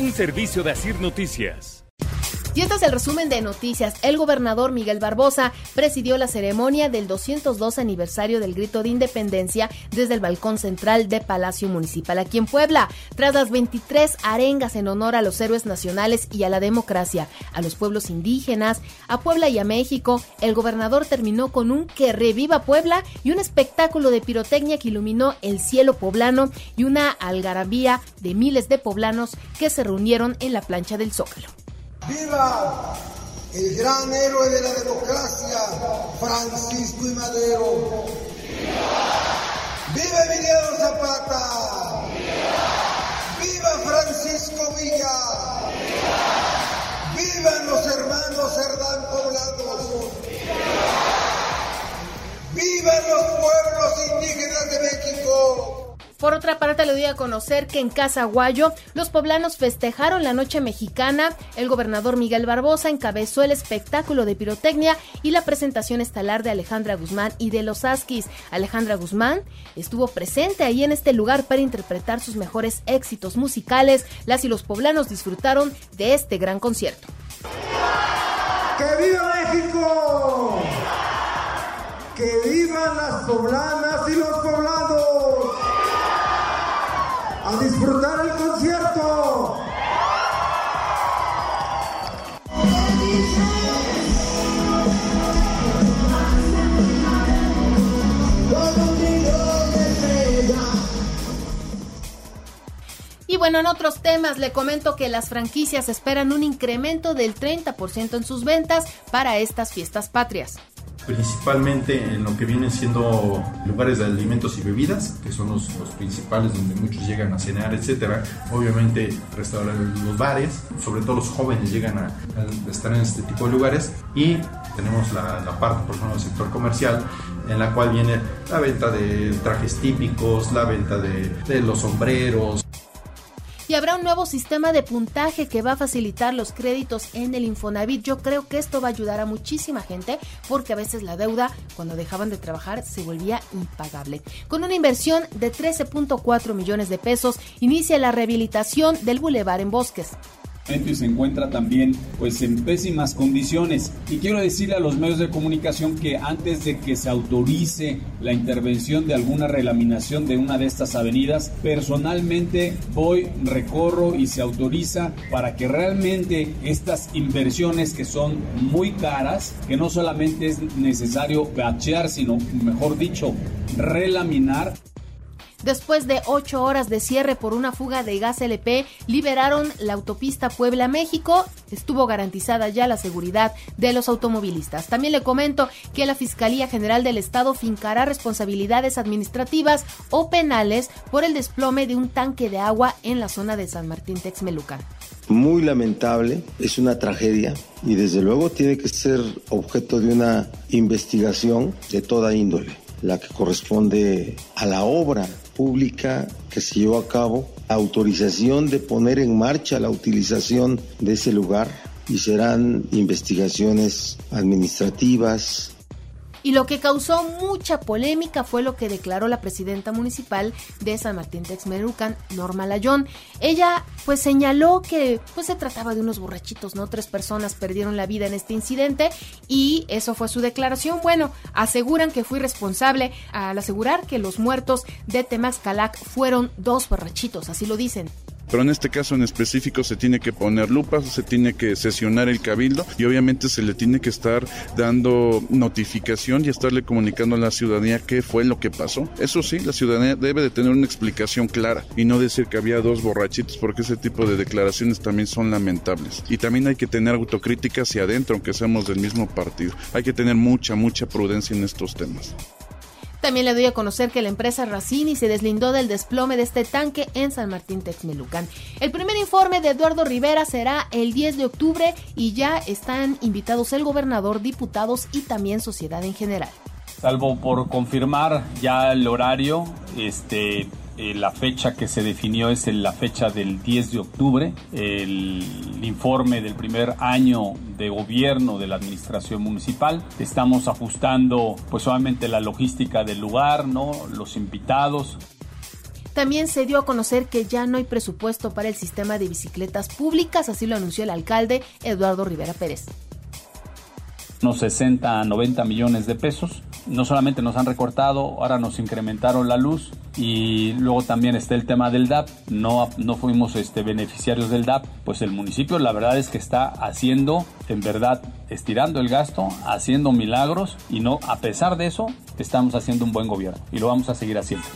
Un servicio de Asir Noticias. Y este es el resumen de noticias. El gobernador Miguel Barbosa presidió la ceremonia del 202 aniversario del grito de independencia desde el balcón central de Palacio Municipal aquí en Puebla. Tras las 23 arengas en honor a los héroes nacionales y a la democracia, a los pueblos indígenas, a Puebla y a México, el gobernador terminó con un que reviva Puebla y un espectáculo de pirotecnia que iluminó el cielo poblano y una algarabía de miles de poblanos que se reunieron en la plancha del Zócalo. ¡Viva el gran héroe de la democracia, Francisco y Madero! ¡Viva Emiliano Zapata! ¡Viva Francisco Villa! ¡Vivan los hermanos Cerdán Poblados! ¡Vivan los pueblos indígenas de México! Por otra parte, le doy a conocer que en Casaguayo los poblanos festejaron la noche mexicana. El gobernador Miguel Barbosa encabezó el espectáculo de pirotecnia y la presentación estelar de Alejandra Guzmán y de los Asquis. Alejandra Guzmán estuvo presente ahí en este lugar para interpretar sus mejores éxitos musicales. Las y los poblanos disfrutaron de este gran concierto. ¡Que viva México! ¡Que vivan las poblanas y los poblados! ¡A disfrutar el concierto! Y bueno, en otros temas le comento que las franquicias esperan un incremento del 30% en sus ventas para estas fiestas patrias principalmente en lo que vienen siendo lugares de alimentos y bebidas, que son los, los principales donde muchos llegan a cenar, etcétera. Obviamente restaurantes, los bares, sobre todo los jóvenes llegan a, estar en este tipo de lugares y tenemos la, parte, por ejemplo, del sector comercial, en la cual viene la venta de trajes típicos, la venta de los sombreros, y habrá un nuevo sistema de puntaje que va a facilitar los créditos en el Infonavit. Yo creo que esto va a ayudar a muchísima gente porque a veces la deuda cuando dejaban de trabajar se volvía impagable. Con una inversión de 13.4 millones de pesos inicia la rehabilitación del bulevar en Bosques y se encuentra también pues en pésimas condiciones. Y quiero decirle a los medios de comunicación que antes de que se autorice la intervención de alguna relaminación de una de estas avenidas personalmente voy recorro y se autoriza para que realmente estas inversiones que son muy caras que no solamente es necesario bachear sino mejor dicho relaminar Después de ocho horas de cierre por una fuga de gas LP, liberaron la autopista Puebla-México. Estuvo garantizada ya la seguridad de los automovilistas. También le comento que la Fiscalía General del Estado fincará responsabilidades administrativas o penales por el desplome de un tanque de agua en la zona de San Martín Texmelucan. Muy lamentable, es una tragedia y desde luego tiene que ser objeto de una investigación de toda índole, la que corresponde a la obra pública que se llevó a cabo, autorización de poner en marcha la utilización de ese lugar y serán investigaciones administrativas, y lo que causó mucha polémica fue lo que declaró la presidenta municipal de San Martín Texmelucan, Norma Layón. Ella pues señaló que pues se trataba de unos borrachitos, ¿no? Tres personas perdieron la vida en este incidente y eso fue su declaración. Bueno, aseguran que fui responsable al asegurar que los muertos de Temaxcalac fueron dos borrachitos, así lo dicen. Pero en este caso en específico se tiene que poner lupas, se tiene que sesionar el cabildo y obviamente se le tiene que estar dando notificación y estarle comunicando a la ciudadanía qué fue lo que pasó. Eso sí, la ciudadanía debe de tener una explicación clara y no decir que había dos borrachitos porque ese tipo de declaraciones también son lamentables. Y también hay que tener autocrítica hacia adentro, aunque seamos del mismo partido. Hay que tener mucha, mucha prudencia en estos temas. También le doy a conocer que la empresa Racini se deslindó del desplome de este tanque en San Martín Texmelucan. El primer informe de Eduardo Rivera será el 10 de octubre y ya están invitados el gobernador, diputados y también sociedad en general. Salvo por confirmar ya el horario, este eh, la fecha que se definió es la fecha del 10 de octubre. El informe del primer año de gobierno de la administración municipal. Estamos ajustando pues solamente la logística del lugar, ¿no? Los invitados. También se dio a conocer que ya no hay presupuesto para el sistema de bicicletas públicas, así lo anunció el alcalde Eduardo Rivera Pérez. Unos 60 a 90 millones de pesos. No solamente nos han recortado, ahora nos incrementaron la luz y luego también está el tema del DAP. No, no fuimos este, beneficiarios del DAP. Pues el municipio la verdad es que está haciendo, en verdad, estirando el gasto, haciendo milagros y no, a pesar de eso, estamos haciendo un buen gobierno y lo vamos a seguir haciendo.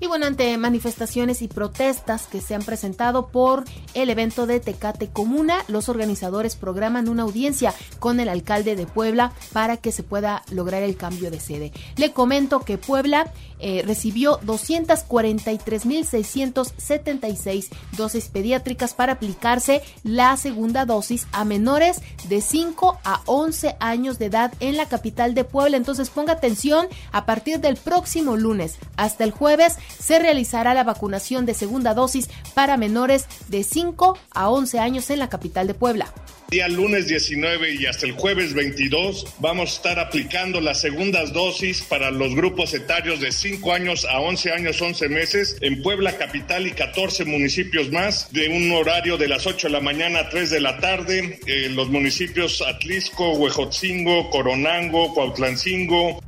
Y bueno, ante manifestaciones y protestas que se han presentado por el evento de Tecate Comuna, los organizadores programan una audiencia con el alcalde de Puebla para que se pueda lograr el cambio de sede. Le comento que Puebla eh, recibió 243.676 dosis pediátricas para aplicarse la segunda dosis a menores de 5 a 11 años de edad en la capital de Puebla. Entonces ponga atención, a partir del próximo lunes hasta el jueves se realizará la vacunación de segunda dosis para menores de 5 a 11 años en la capital de Puebla. Día lunes 19 y hasta el jueves 22 vamos a estar aplicando las segundas dosis para los grupos etarios de 5 años a 11 años 11 meses en Puebla capital y 14 municipios más de un horario de las 8 de la mañana a 3 de la tarde. en los municipios Atlisco, Huejotzingo, Coronango, Cuautlancingo,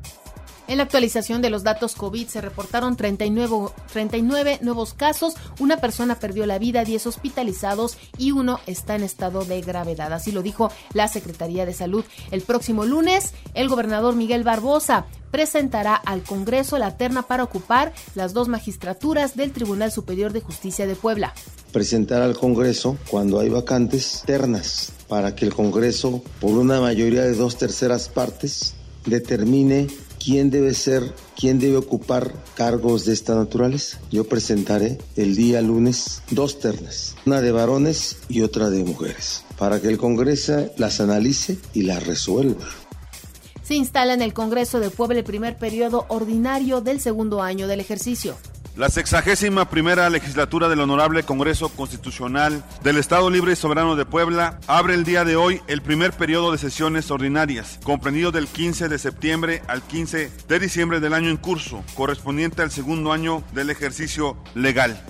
en la actualización de los datos COVID se reportaron 39, 39 nuevos casos, una persona perdió la vida, 10 hospitalizados y uno está en estado de gravedad. Así lo dijo la Secretaría de Salud. El próximo lunes, el gobernador Miguel Barbosa presentará al Congreso la terna para ocupar las dos magistraturas del Tribunal Superior de Justicia de Puebla. Presentar al Congreso cuando hay vacantes ternas para que el Congreso, por una mayoría de dos terceras partes, determine quién debe ser, quién debe ocupar cargos de esta naturaleza. Yo presentaré el día lunes dos ternas, una de varones y otra de mujeres, para que el Congreso las analice y las resuelva. Se instala en el Congreso de Puebla el primer periodo ordinario del segundo año del ejercicio. La sexagésima primera legislatura del Honorable Congreso Constitucional del Estado Libre y Soberano de Puebla abre el día de hoy el primer periodo de sesiones ordinarias, comprendido del 15 de septiembre al 15 de diciembre del año en curso, correspondiente al segundo año del ejercicio legal.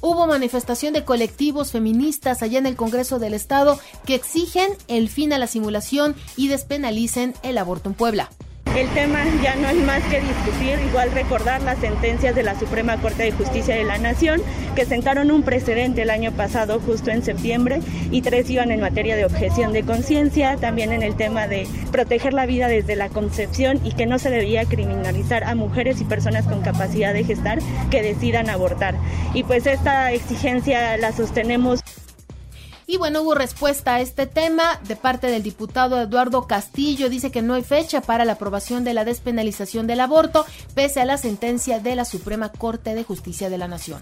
Hubo manifestación de colectivos feministas allá en el Congreso del Estado que exigen el fin a la simulación y despenalicen el aborto en Puebla. El tema ya no es más que discutir, igual recordar las sentencias de la Suprema Corte de Justicia de la Nación, que sentaron un precedente el año pasado, justo en septiembre, y tres iban en materia de objeción de conciencia, también en el tema de proteger la vida desde la concepción y que no se debía criminalizar a mujeres y personas con capacidad de gestar que decidan abortar. Y pues esta exigencia la sostenemos. Y bueno, hubo respuesta a este tema de parte del diputado Eduardo Castillo. Dice que no hay fecha para la aprobación de la despenalización del aborto, pese a la sentencia de la Suprema Corte de Justicia de la Nación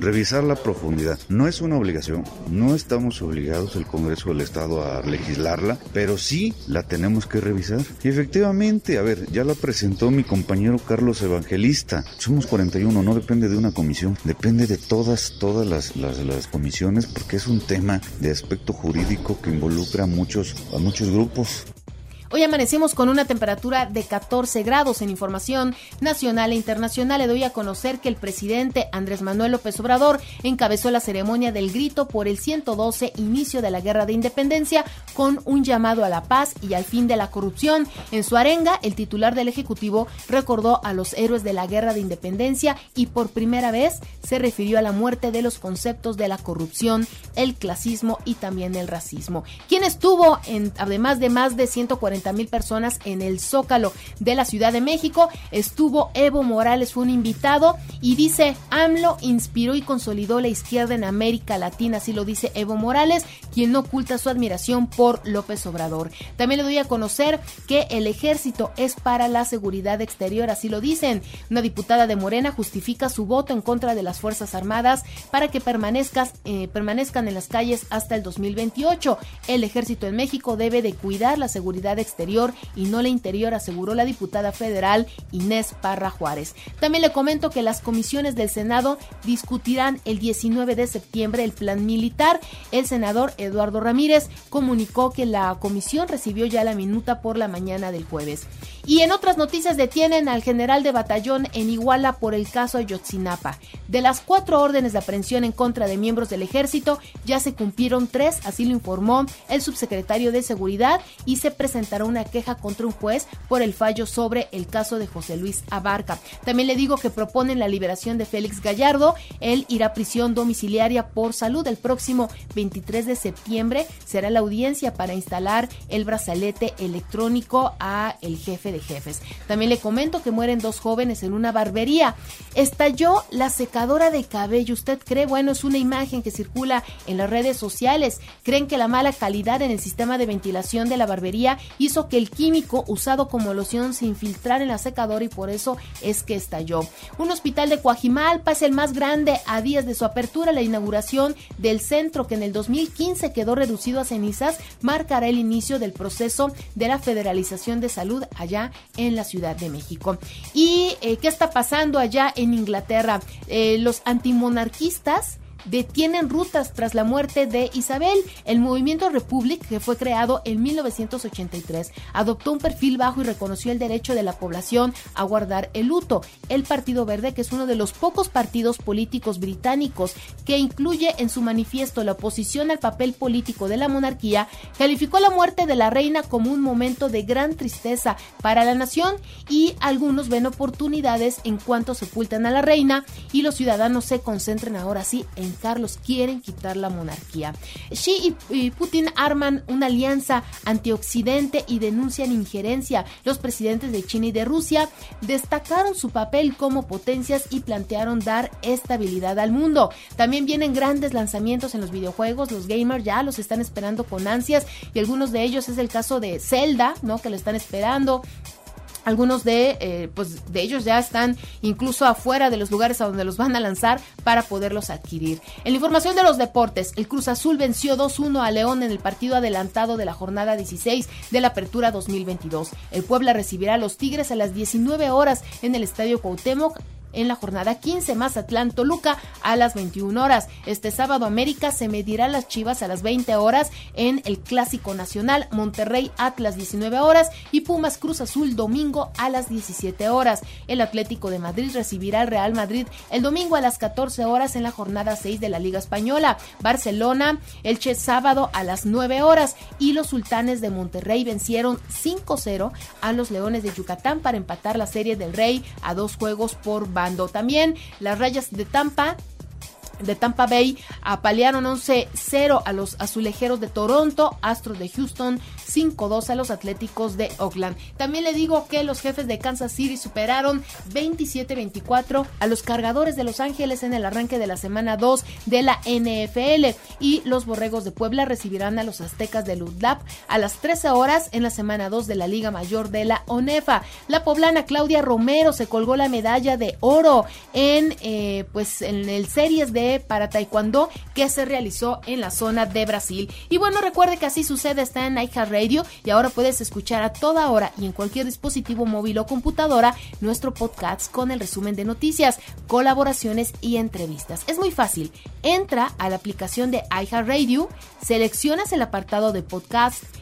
revisar la profundidad. No es una obligación, no estamos obligados el Congreso del Estado a legislarla, pero sí la tenemos que revisar. Y efectivamente, a ver, ya la presentó mi compañero Carlos Evangelista. Somos 41, no depende de una comisión, depende de todas, todas las, las, comisiones, porque es un tema de aspecto jurídico que involucra a muchos, a muchos grupos. Hoy amanecemos con una temperatura de 14 grados en información nacional e internacional. Le doy a conocer que el presidente Andrés Manuel López Obrador encabezó la ceremonia del grito por el 112 inicio de la Guerra de Independencia con un llamado a la paz y al fin de la corrupción. En su arenga, el titular del Ejecutivo recordó a los héroes de la Guerra de Independencia y por primera vez se refirió a la muerte de los conceptos de la corrupción, el clasismo y también el racismo. ¿Quién estuvo en, además de más de 140 mil personas en el Zócalo de la Ciudad de México? Estuvo Evo Morales, fue un invitado y dice, AMLO inspiró y consolidó la izquierda en América Latina, así lo dice Evo Morales, quien no oculta su admiración por López Obrador. También le doy a conocer que el ejército es para la seguridad exterior, así lo dicen. Una diputada de Morena justifica su voto en contra de las Fuerzas Armadas para que eh, permanezcan en las calles hasta el 2028. El ejército en México debe de cuidar la seguridad exterior y no la interior, aseguró la diputada federal Inés Parra Juárez. También le comento que las comisiones del Senado discutirán el 19 de septiembre el plan militar. El senador Eduardo Ramírez comunicó que la comisión recibió ya la minuta por la mañana del jueves. Y en otras noticias detienen al general de batallón en Iguala por el caso Ayotzinapa. De las cuatro órdenes de aprehensión en contra de miembros del ejército, ya se cumplieron tres, así lo informó el subsecretario de Seguridad, y se presentará una queja contra un juez por el fallo sobre el caso de José Luis Abarca. También le digo que proponen la liberación de Félix Gallardo. Él irá a prisión domiciliaria por salud. El próximo 23 de septiembre será la audiencia para instalar el brazalete electrónico a el jefe de jefes. También le comento que mueren dos jóvenes en una barbería. Estalló la secadora de cabello. ¿Usted cree? Bueno, es una imagen que circula en las redes sociales. Creen que la mala calidad en el sistema de ventilación de la barbería hizo que el químico usado como loción se infiltrara en la secadora y por eso es que estalló. Un hospital de Coajimalpa es el más grande a días de su apertura. La inauguración del centro que en el 2015 quedó reducido a cenizas marcará el inicio del proceso de la federalización de salud allá en la Ciudad de México. ¿Y eh, qué está pasando allá en Inglaterra? Eh, los antimonarquistas detienen rutas tras la muerte de Isabel. El movimiento Republic, que fue creado en 1983, adoptó un perfil bajo y reconoció el derecho de la población a guardar el luto. El Partido Verde, que es uno de los pocos partidos políticos británicos que incluye en su manifiesto la oposición al papel político de la monarquía, calificó la muerte de la reina como un momento de gran tristeza para la nación y algunos ven oportunidades en cuanto sepultan a la reina y los ciudadanos se concentren ahora sí en Carlos quieren quitar la monarquía. Xi y Putin arman una alianza antioccidente y denuncian injerencia. Los presidentes de China y de Rusia destacaron su papel como potencias y plantearon dar estabilidad al mundo. También vienen grandes lanzamientos en los videojuegos, los gamers ya los están esperando con ansias y algunos de ellos es el caso de Zelda, ¿no? Que lo están esperando. Algunos de, eh, pues, de ellos ya están incluso afuera de los lugares a donde los van a lanzar para poderlos adquirir. En la información de los deportes, el Cruz Azul venció 2-1 a León en el partido adelantado de la jornada 16 de la Apertura 2022. El Puebla recibirá a los Tigres a las 19 horas en el Estadio Cuauhtémoc en la jornada 15, Mazatlán Toluca a las 21 horas. Este sábado América se medirá las Chivas a las 20 horas en el Clásico Nacional, Monterrey Atlas 19 horas y Pumas Cruz Azul domingo a las 17 horas. El Atlético de Madrid recibirá al Real Madrid el domingo a las 14 horas en la jornada 6 de la Liga Española. Barcelona, Elche sábado a las 9 horas y los Sultanes de Monterrey vencieron 5-0 a los Leones de Yucatán para empatar la Serie del Rey a dos juegos por también las rayas de Tampa de Tampa Bay apalearon 11-0 a los azulejeros de Toronto, Astros de Houston 5-2 a los Atléticos de Oakland. También le digo que los jefes de Kansas City superaron 27-24 a los cargadores de Los Ángeles en el arranque de la semana 2 de la NFL y los Borregos de Puebla recibirán a los Aztecas de Ludlap a las 13 horas en la semana 2 de la Liga Mayor de la ONEFA. La poblana Claudia Romero se colgó la medalla de oro en eh, pues en el series de para taekwondo que se realizó en la zona de Brasil. Y bueno, recuerde que así sucede está en Radio y ahora puedes escuchar a toda hora y en cualquier dispositivo móvil o computadora nuestro podcast con el resumen de noticias, colaboraciones y entrevistas. Es muy fácil. Entra a la aplicación de iHeartRadio, seleccionas el apartado de podcast